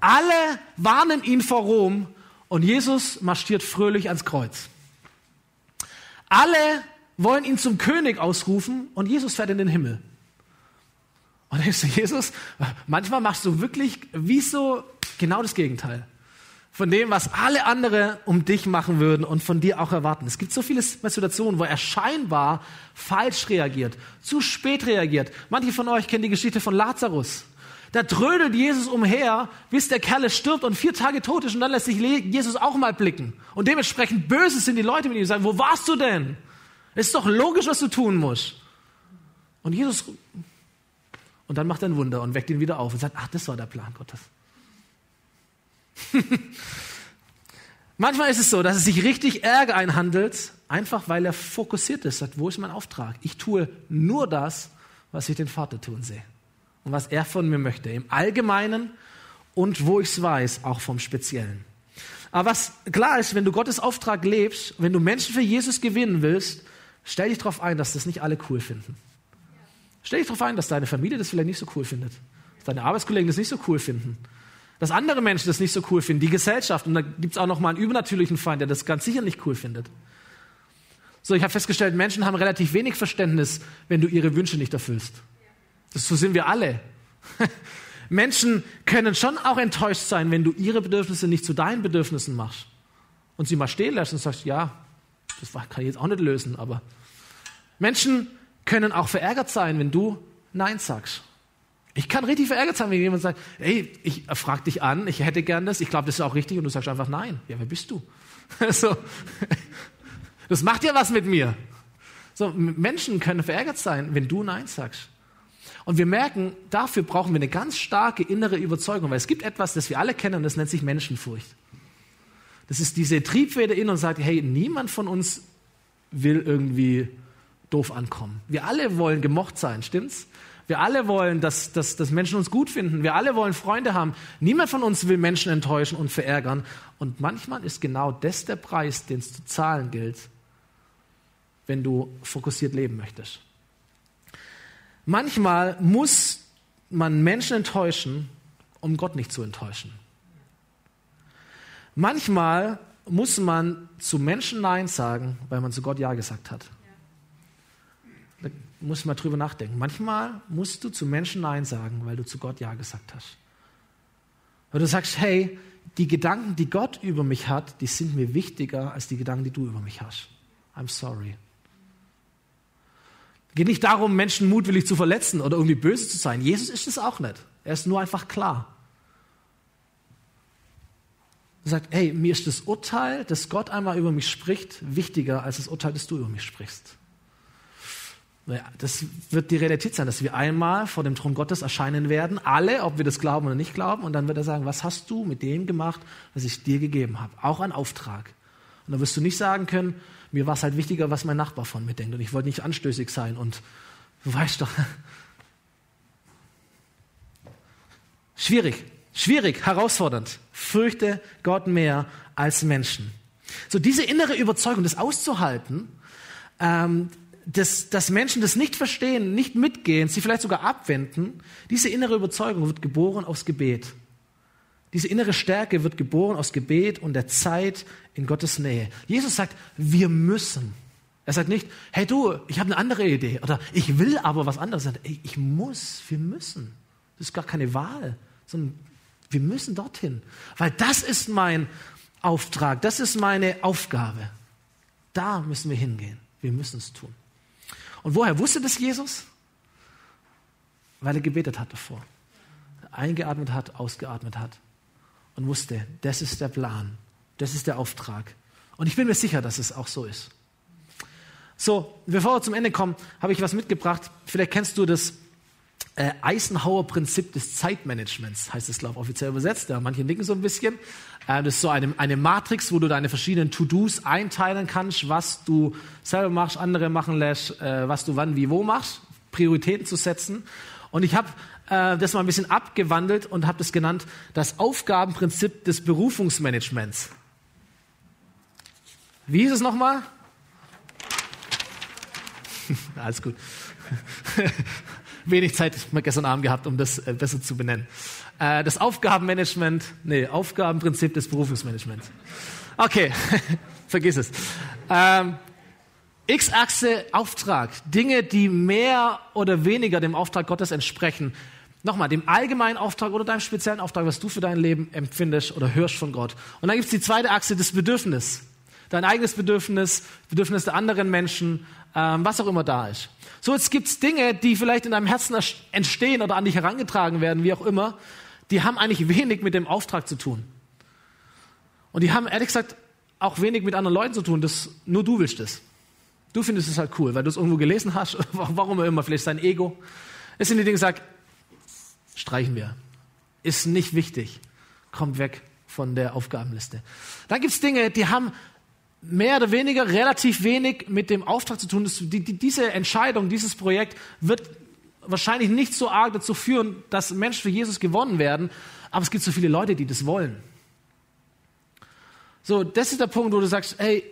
Alle warnen ihn vor Rom und Jesus marschiert fröhlich ans Kreuz. Alle wollen ihn zum König ausrufen und Jesus fährt in den Himmel. Und denkst du, Jesus, manchmal machst du wirklich wie so genau das Gegenteil von dem, was alle andere um dich machen würden und von dir auch erwarten. Es gibt so viele Situationen, wo er scheinbar falsch reagiert, zu spät reagiert. Manche von euch kennen die Geschichte von Lazarus. Da trödelt Jesus umher, bis der Kerl stirbt und vier Tage tot ist und dann lässt sich Jesus auch mal blicken. Und dementsprechend böse sind die Leute mit ihm, sagen, wo warst du denn? Ist doch logisch, was du tun musst. Und Jesus, Und dann macht er ein Wunder und weckt ihn wieder auf und sagt, ach, das war der Plan Gottes. <laughs> Manchmal ist es so, dass es sich richtig Ärger einhandelt, einfach weil er fokussiert ist, sagt, wo ist mein Auftrag? Ich tue nur das, was ich den Vater tun sehe und was er von mir möchte, im Allgemeinen und wo ich es weiß, auch vom Speziellen. Aber was klar ist, wenn du Gottes Auftrag lebst, wenn du Menschen für Jesus gewinnen willst, stell dich darauf ein, dass das nicht alle cool finden. Stell dich darauf ein, dass deine Familie das vielleicht nicht so cool findet, dass deine Arbeitskollegen das nicht so cool finden, dass andere Menschen das nicht so cool finden, die Gesellschaft. Und da gibt es auch noch mal einen übernatürlichen Feind, der das ganz sicher nicht cool findet. So, ich habe festgestellt, Menschen haben relativ wenig Verständnis, wenn du ihre Wünsche nicht erfüllst. Das, so sind wir alle. <laughs> Menschen können schon auch enttäuscht sein, wenn du ihre Bedürfnisse nicht zu deinen Bedürfnissen machst und sie mal stehen lässt und sagst, ja, das kann ich jetzt auch nicht lösen, aber Menschen können auch verärgert sein, wenn du Nein sagst. Ich kann richtig verärgert sein, wenn jemand sagt, hey, ich frage dich an, ich hätte gern das, ich glaube, das ist auch richtig und du sagst einfach Nein. Ja, wer bist du? <laughs> so. Das macht ja was mit mir. So, Menschen können verärgert sein, wenn du Nein sagst. Und wir merken, dafür brauchen wir eine ganz starke innere Überzeugung, weil es gibt etwas, das wir alle kennen und das nennt sich Menschenfurcht. Das ist diese Triebfeder in uns sagt, hey, niemand von uns will irgendwie doof ankommen. Wir alle wollen gemocht sein, stimmt's? Wir alle wollen, dass, dass, dass Menschen uns gut finden. Wir alle wollen Freunde haben. Niemand von uns will Menschen enttäuschen und verärgern. Und manchmal ist genau das der Preis, den es zu zahlen gilt, wenn du fokussiert leben möchtest. Manchmal muss man Menschen enttäuschen, um Gott nicht zu enttäuschen. Manchmal muss man zu Menschen Nein sagen, weil man zu Gott Ja gesagt hat. Muss man drüber nachdenken. Manchmal musst du zu Menschen Nein sagen, weil du zu Gott Ja gesagt hast. Weil du sagst, hey, die Gedanken, die Gott über mich hat, die sind mir wichtiger als die Gedanken, die du über mich hast. I'm sorry. Geht nicht darum, Menschen mutwillig zu verletzen oder irgendwie böse zu sein. Jesus ist es auch nicht. Er ist nur einfach klar. Er sagt, hey, mir ist das Urteil, das Gott einmal über mich spricht, wichtiger als das Urteil, das du über mich sprichst. Das wird die Realität sein, dass wir einmal vor dem Thron Gottes erscheinen werden, alle, ob wir das glauben oder nicht glauben, und dann wird er sagen, was hast du mit dem gemacht, was ich dir gegeben habe? Auch ein Auftrag. Und dann wirst du nicht sagen können, mir war es halt wichtiger, was mein Nachbar von mir denkt. Und ich wollte nicht anstößig sein. Und du weißt doch. Schwierig, schwierig, herausfordernd. Fürchte Gott mehr als Menschen. So diese innere Überzeugung, das auszuhalten, ähm, dass, dass Menschen das nicht verstehen, nicht mitgehen, sie vielleicht sogar abwenden, diese innere Überzeugung wird geboren aus Gebet. Diese innere Stärke wird geboren aus Gebet und der Zeit in Gottes Nähe. Jesus sagt, wir müssen. Er sagt nicht, hey du, ich habe eine andere Idee oder ich will aber was anderes. Er sagt, ich muss, wir müssen. Das ist gar keine Wahl, sondern wir müssen dorthin, weil das ist mein Auftrag, das ist meine Aufgabe. Da müssen wir hingehen. Wir müssen es tun. Und woher wusste das Jesus? Weil er gebetet hat davor. Eingeatmet hat, ausgeatmet hat und wusste, das ist der Plan, das ist der Auftrag. Und ich bin mir sicher, dass es auch so ist. So, bevor wir zum Ende kommen, habe ich was mitgebracht. Vielleicht kennst du das äh, Eisenhower-Prinzip des Zeitmanagements, heißt es, glaube ich, offiziell übersetzt. Ja, manche nicken so ein bisschen. Äh, das ist so eine, eine Matrix, wo du deine verschiedenen To-Dos einteilen kannst, was du selber machst, andere machen lässt, äh, was du wann, wie, wo machst, Prioritäten zu setzen. Und ich habe äh, das mal ein bisschen abgewandelt und habe das genannt das Aufgabenprinzip des Berufungsmanagements. Wie ist es nochmal? <laughs> Alles gut. <laughs> Wenig Zeit gestern Abend gehabt, um das äh, besser zu benennen. Äh, das Aufgabenmanagement, nee, Aufgabenprinzip des Berufungsmanagements. Okay, <laughs> vergiss es. Ähm, X-Achse Auftrag. Dinge, die mehr oder weniger dem Auftrag Gottes entsprechen. Nochmal, dem allgemeinen Auftrag oder deinem speziellen Auftrag, was du für dein Leben empfindest oder hörst von Gott. Und dann gibt es die zweite Achse, das Bedürfnis. Dein eigenes Bedürfnis, Bedürfnis der anderen Menschen, ähm, was auch immer da ist. So, jetzt gibt es Dinge, die vielleicht in deinem Herzen entstehen oder an dich herangetragen werden, wie auch immer, die haben eigentlich wenig mit dem Auftrag zu tun. Und die haben ehrlich gesagt auch wenig mit anderen Leuten zu tun, das, nur du willst es. Du findest es halt cool, weil du es irgendwo gelesen hast, <laughs> warum immer, vielleicht dein Ego. Es sind die Dinge, die sagen, Streichen wir. Ist nicht wichtig. Kommt weg von der Aufgabenliste. Dann gibt es Dinge, die haben mehr oder weniger relativ wenig mit dem Auftrag zu tun. Die, die, diese Entscheidung, dieses Projekt wird wahrscheinlich nicht so arg dazu führen, dass Menschen für Jesus gewonnen werden, aber es gibt so viele Leute, die das wollen. So, das ist der Punkt, wo du sagst, hey,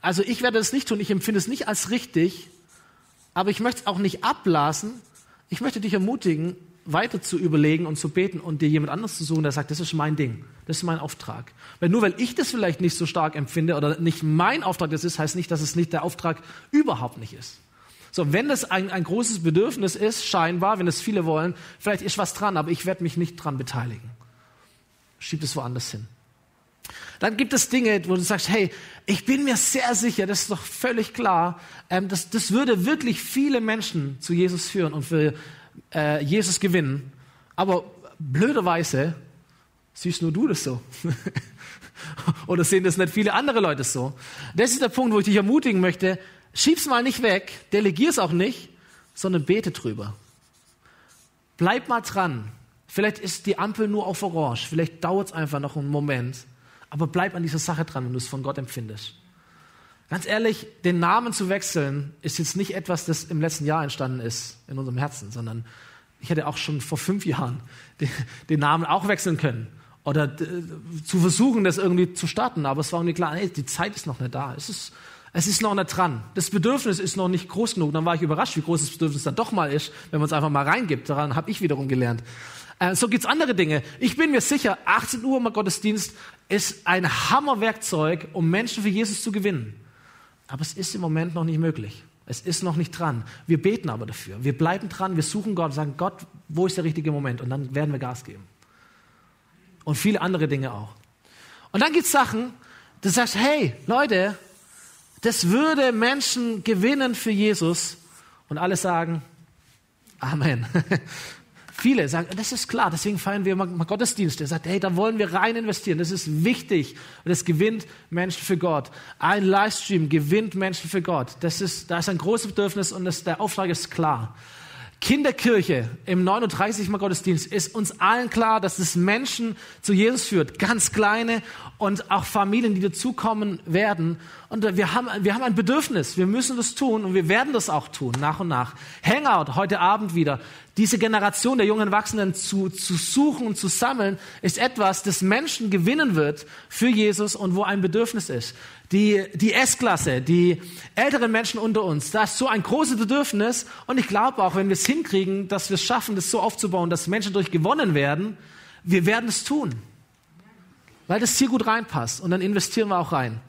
also ich werde das nicht tun, ich empfinde es nicht als richtig, aber ich möchte es auch nicht abblasen. Ich möchte dich ermutigen, weiter zu überlegen und zu beten und dir jemand anderes zu suchen, der sagt, das ist mein Ding, das ist mein Auftrag. Weil nur weil ich das vielleicht nicht so stark empfinde oder nicht mein Auftrag das ist, heißt nicht, dass es nicht der Auftrag überhaupt nicht ist. So, wenn das ein, ein großes Bedürfnis ist, scheinbar, wenn es viele wollen, vielleicht ist was dran, aber ich werde mich nicht dran beteiligen. Schieb es woanders hin. Dann gibt es Dinge, wo du sagst, hey, ich bin mir sehr sicher, das ist doch völlig klar, ähm, das, das würde wirklich viele Menschen zu Jesus führen und für äh, Jesus gewinnen. Aber blöderweise siehst nur du das so. <laughs> Oder sehen das nicht viele andere Leute so. Das ist der Punkt, wo ich dich ermutigen möchte, schieb's mal nicht weg, delegier's auch nicht, sondern bete drüber. Bleib mal dran. Vielleicht ist die Ampel nur auf Orange, vielleicht dauert es einfach noch einen Moment. Aber bleib an dieser Sache dran, wenn du es von Gott empfindest. Ganz ehrlich, den Namen zu wechseln, ist jetzt nicht etwas, das im letzten Jahr entstanden ist in unserem Herzen, sondern ich hätte auch schon vor fünf Jahren <laughs> den, den Namen auch wechseln können oder äh, zu versuchen, das irgendwie zu starten. Aber es war irgendwie klar, nee, die Zeit ist noch nicht da. Es ist, es ist noch nicht dran. Das Bedürfnis ist noch nicht groß genug. Dann war ich überrascht, wie groß das Bedürfnis dann doch mal ist, wenn man es einfach mal reingibt. Daran habe ich wiederum gelernt. Äh, so gibt's andere Dinge. Ich bin mir sicher, 18 Uhr im Gottesdienst ist ein Hammerwerkzeug, um Menschen für Jesus zu gewinnen. Aber es ist im Moment noch nicht möglich. Es ist noch nicht dran. Wir beten aber dafür. Wir bleiben dran, wir suchen Gott, sagen, Gott, wo ist der richtige Moment? Und dann werden wir Gas geben. Und viele andere Dinge auch. Und dann gibt's Sachen, du sagst, hey, Leute, das würde Menschen gewinnen für Jesus. Und alle sagen, Amen. <laughs> Viele sagen, das ist klar, deswegen feiern wir mal Gottesdienste. Er sagt, hey, da wollen wir rein investieren, das ist wichtig und es gewinnt Menschen für Gott. Ein Livestream gewinnt Menschen für Gott. Das ist, da ist ein großes Bedürfnis und das, der Auftrag ist klar. Kinderkirche im 39 Mal Gottesdienst ist uns allen klar, dass es Menschen zu Jesus führt. Ganz kleine und auch Familien, die dazukommen werden. Und wir haben, wir haben ein Bedürfnis. Wir müssen das tun und wir werden das auch tun, nach und nach. Hangout heute Abend wieder diese Generation der jungen Erwachsenen zu, zu suchen und zu sammeln, ist etwas, das Menschen gewinnen wird für Jesus und wo ein Bedürfnis ist. Die, die S-Klasse, die älteren Menschen unter uns, da ist so ein großes Bedürfnis und ich glaube auch, wenn wir es hinkriegen, dass wir es schaffen, das so aufzubauen, dass Menschen durch gewonnen werden, wir werden es tun. Weil das hier gut reinpasst und dann investieren wir auch rein.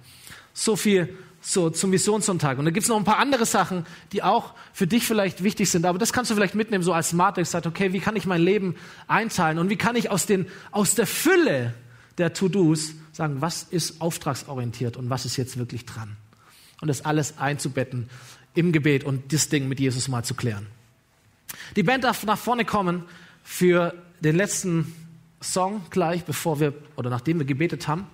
So viel so zum Missionssonntag. Und da gibt es noch ein paar andere Sachen, die auch für dich vielleicht wichtig sind. Aber das kannst du vielleicht mitnehmen, so als Matrix, sagt, okay, wie kann ich mein Leben einteilen und wie kann ich aus, den, aus der Fülle der To-Dos sagen, was ist auftragsorientiert und was ist jetzt wirklich dran. Und das alles einzubetten im Gebet und das Ding mit Jesus mal zu klären. Die Band darf nach vorne kommen für den letzten Song gleich, bevor wir oder nachdem wir gebetet haben.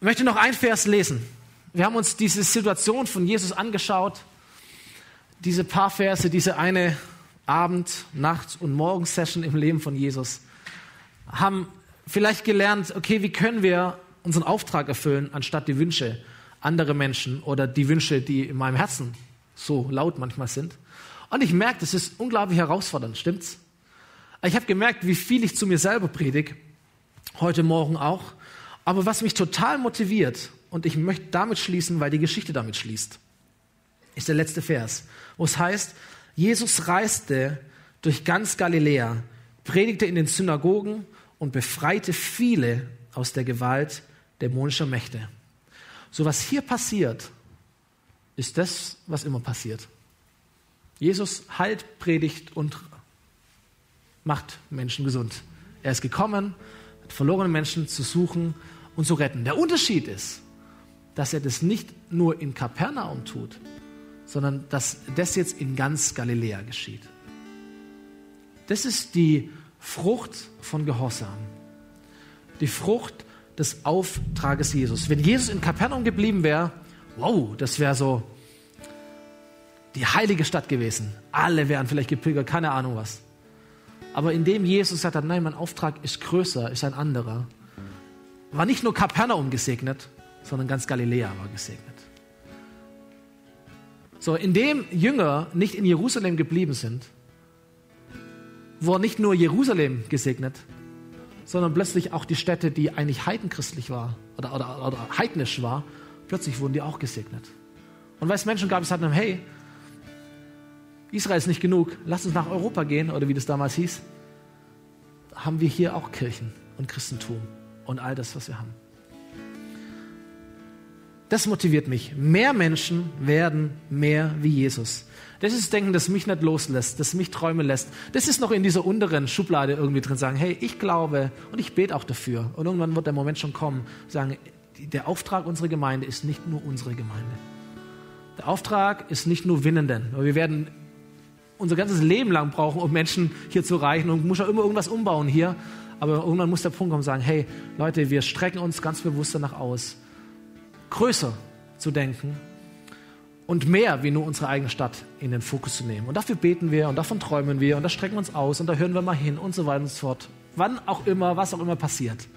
Ich möchte noch ein Vers lesen. Wir haben uns diese Situation von Jesus angeschaut, diese paar Verse, diese eine Abend-, Nacht- und Morgensession im Leben von Jesus, haben vielleicht gelernt, okay, wie können wir unseren Auftrag erfüllen, anstatt die Wünsche anderer Menschen oder die Wünsche, die in meinem Herzen so laut manchmal sind. Und ich merke, das ist unglaublich herausfordernd, stimmt's? Ich habe gemerkt, wie viel ich zu mir selber predige, heute Morgen auch, aber was mich total motiviert, und ich möchte damit schließen, weil die Geschichte damit schließt, ist der letzte Vers, wo es heißt, Jesus reiste durch ganz Galiläa, predigte in den Synagogen und befreite viele aus der Gewalt dämonischer Mächte. So was hier passiert, ist das, was immer passiert. Jesus heilt, predigt und macht Menschen gesund. Er ist gekommen, verlorene Menschen zu suchen und zu retten. Der Unterschied ist, dass er das nicht nur in Kapernaum tut, sondern dass das jetzt in ganz Galiläa geschieht. Das ist die Frucht von Gehorsam. Die Frucht des Auftrages Jesus. Wenn Jesus in Kapernaum geblieben wäre, wow, das wäre so die heilige Stadt gewesen. Alle wären vielleicht gepilgert, keine Ahnung was. Aber indem Jesus gesagt hat, nein, mein Auftrag ist größer, ist ein anderer, war nicht nur Kapernaum gesegnet, sondern ganz Galiläa war gesegnet. So, indem Jünger nicht in Jerusalem geblieben sind, wurde nicht nur Jerusalem gesegnet, sondern plötzlich auch die Städte, die eigentlich heidenchristlich war oder, oder, oder heidnisch war, plötzlich wurden die auch gesegnet. Und weil es Menschen gab, die sagten, hey, Israel ist nicht genug, lass uns nach Europa gehen, oder wie das damals hieß, haben wir hier auch Kirchen und Christentum und all das, was wir haben. Das motiviert mich. Mehr Menschen werden mehr wie Jesus. Das ist das Denken, das mich nicht loslässt, das mich träumen lässt. Das ist noch in dieser unteren Schublade irgendwie drin, sagen, hey, ich glaube und ich bete auch dafür. Und irgendwann wird der Moment schon kommen, sagen, der Auftrag unserer Gemeinde ist nicht nur unsere Gemeinde. Der Auftrag ist nicht nur Winnenden. Wir werden unser ganzes Leben lang brauchen, um Menschen hier zu erreichen und muss ja immer irgendwas umbauen hier. Aber irgendwann muss der Punkt kommen sagen, hey Leute, wir strecken uns ganz bewusst danach aus, größer zu denken und mehr wie nur unsere eigene Stadt in den Fokus zu nehmen. Und dafür beten wir und davon träumen wir und da strecken wir uns aus und da hören wir mal hin und so weiter und so fort. Wann auch immer, was auch immer passiert.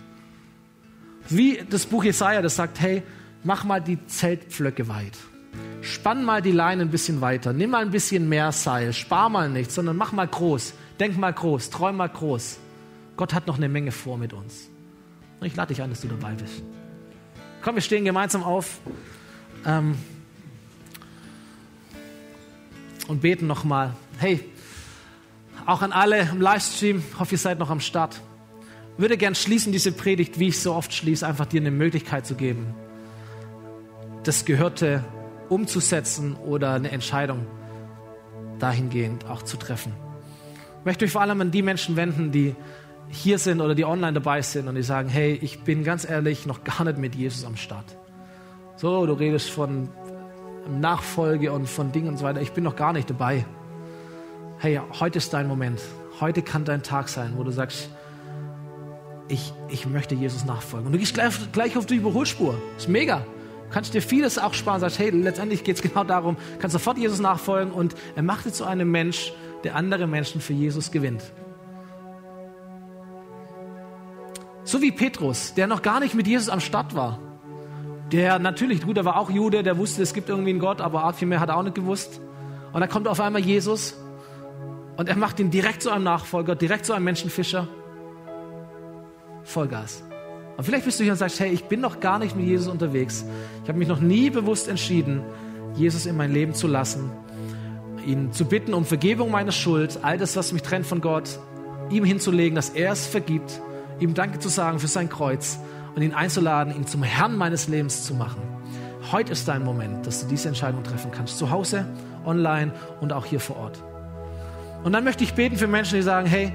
Wie das Buch Jesaja, das sagt, hey, mach mal die Zeltpflöcke weit. Spann mal die Leine ein bisschen weiter. Nimm mal ein bisschen mehr Seil. Spar mal nichts, sondern mach mal groß. Denk mal groß. Träum mal groß. Gott hat noch eine Menge vor mit uns. Und ich lade dich ein, dass du dabei bist. Komm, wir stehen gemeinsam auf ähm, und beten nochmal. Hey, auch an alle im Livestream, hoffe, ihr seid noch am Start. Würde gern schließen diese Predigt, wie ich so oft schließe, einfach dir eine Möglichkeit zu geben, das Gehörte umzusetzen oder eine Entscheidung dahingehend auch zu treffen. Ich möchte mich vor allem an die Menschen wenden, die hier sind oder die online dabei sind und die sagen, hey, ich bin ganz ehrlich noch gar nicht mit Jesus am Start. So, du redest von Nachfolge und von Dingen und so weiter. Ich bin noch gar nicht dabei. Hey, heute ist dein Moment. Heute kann dein Tag sein, wo du sagst, ich, ich möchte Jesus nachfolgen. Und du gehst gleich, gleich auf die Überholspur. Ist mega. Du kannst dir vieles auch sparen. Sagst, hey, letztendlich geht es genau darum, kannst sofort Jesus nachfolgen und er macht dich zu einem Mensch, der andere Menschen für Jesus gewinnt. So wie Petrus, der noch gar nicht mit Jesus am Start war. Der natürlich, gut, er war auch Jude, der wusste, es gibt irgendwie einen Gott, aber arg viel mehr hat er auch nicht gewusst. Und dann kommt auf einmal Jesus und er macht ihn direkt zu einem Nachfolger, direkt zu einem Menschenfischer. Vollgas. Und vielleicht bist du hier und sagst, hey, ich bin noch gar nicht mit Jesus unterwegs. Ich habe mich noch nie bewusst entschieden, Jesus in mein Leben zu lassen, ihn zu bitten um Vergebung meiner Schuld, all das, was mich trennt von Gott, ihm hinzulegen, dass er es vergibt ihm Danke zu sagen für sein Kreuz und ihn einzuladen, ihn zum Herrn meines Lebens zu machen. Heute ist dein Moment, dass du diese Entscheidung treffen kannst. Zu Hause, online und auch hier vor Ort. Und dann möchte ich beten für Menschen, die sagen, hey,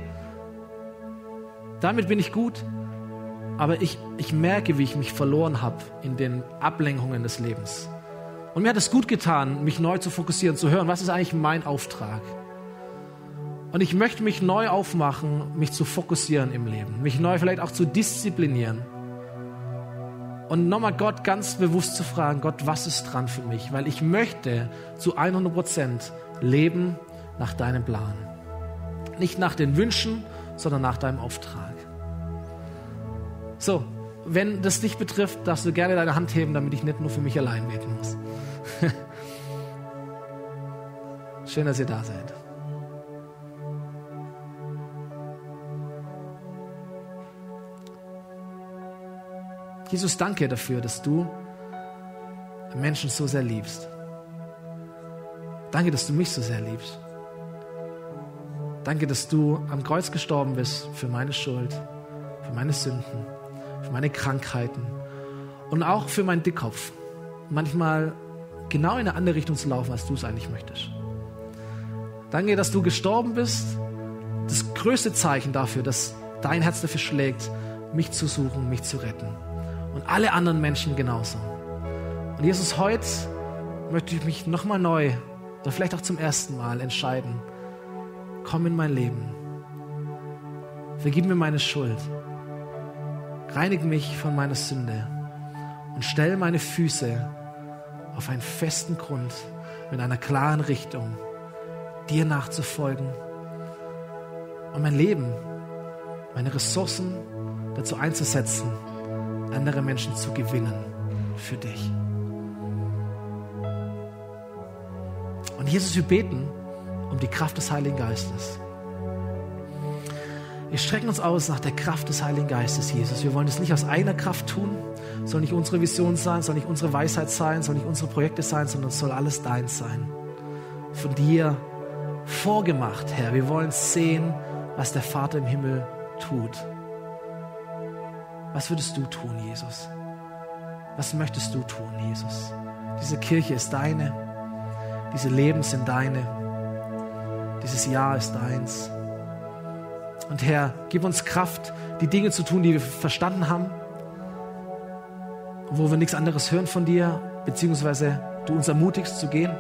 damit bin ich gut, aber ich, ich merke, wie ich mich verloren habe in den Ablenkungen des Lebens. Und mir hat es gut getan, mich neu zu fokussieren, zu hören, was ist eigentlich mein Auftrag? Und ich möchte mich neu aufmachen, mich zu fokussieren im Leben, mich neu vielleicht auch zu disziplinieren. Und nochmal Gott ganz bewusst zu fragen, Gott, was ist dran für mich? Weil ich möchte zu 100 Prozent leben nach deinem Plan. Nicht nach den Wünschen, sondern nach deinem Auftrag. So, wenn das dich betrifft, darfst du gerne deine Hand heben, damit ich nicht nur für mich allein beten muss. <laughs> Schön, dass ihr da seid. Jesus, danke dafür, dass du Menschen so sehr liebst. Danke, dass du mich so sehr liebst. Danke, dass du am Kreuz gestorben bist für meine Schuld, für meine Sünden, für meine Krankheiten und auch für meinen Dickkopf. Manchmal genau in eine andere Richtung zu laufen, als du es eigentlich möchtest. Danke, dass du gestorben bist. Das größte Zeichen dafür, dass dein Herz dafür schlägt, mich zu suchen, mich zu retten und alle anderen Menschen genauso. Und Jesus, heute möchte ich mich nochmal neu oder vielleicht auch zum ersten Mal entscheiden. Komm in mein Leben. Vergib mir meine Schuld. Reinig mich von meiner Sünde und stell meine Füße auf einen festen Grund mit einer klaren Richtung, dir nachzufolgen, und mein Leben, meine Ressourcen dazu einzusetzen, andere Menschen zu gewinnen für dich. Und Jesus, wir beten um die Kraft des Heiligen Geistes. Wir strecken uns aus nach der Kraft des Heiligen Geistes, Jesus. Wir wollen es nicht aus eigener Kraft tun, soll nicht unsere Vision sein, soll nicht unsere Weisheit sein, soll nicht unsere Projekte sein, sondern es soll alles dein sein. Von dir vorgemacht, Herr. Wir wollen sehen, was der Vater im Himmel tut. Was würdest du tun, Jesus? Was möchtest du tun, Jesus? Diese Kirche ist deine, diese Leben sind deine, dieses Jahr ist deins. Und Herr, gib uns Kraft, die Dinge zu tun, die wir verstanden haben, wo wir nichts anderes hören von dir, beziehungsweise du uns ermutigst zu gehen.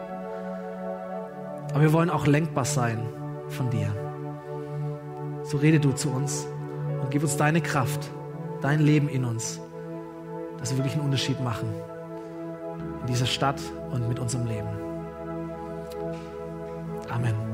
Aber wir wollen auch lenkbar sein von dir. So rede du zu uns und gib uns deine Kraft, dein Leben in uns, dass wir wirklich einen Unterschied machen in dieser Stadt und mit unserem Leben. Amen.